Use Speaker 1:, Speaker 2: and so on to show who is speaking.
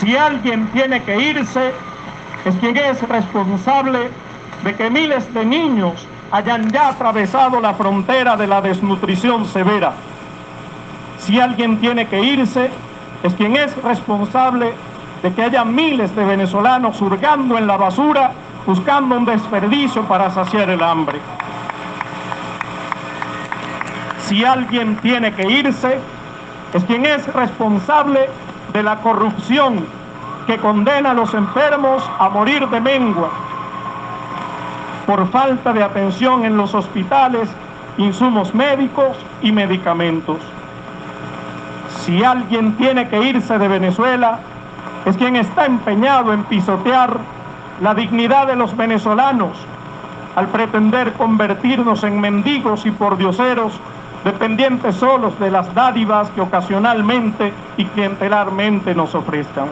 Speaker 1: Si alguien tiene que irse, es quien es responsable de que miles de niños hayan ya atravesado la frontera de la desnutrición severa. Si alguien tiene que irse, es quien es responsable de que haya miles de venezolanos hurgando en la basura buscando un desperdicio para saciar el hambre. Si alguien tiene que irse, es quien es responsable de la corrupción que condena a los enfermos a morir de mengua por falta de atención en los hospitales, insumos médicos y medicamentos. Si alguien tiene que irse de Venezuela, es quien está empeñado en pisotear la dignidad de los venezolanos al pretender convertirnos en mendigos y pordioseros dependientes solos de las dádivas que ocasionalmente y clientelarmente nos ofrezcan.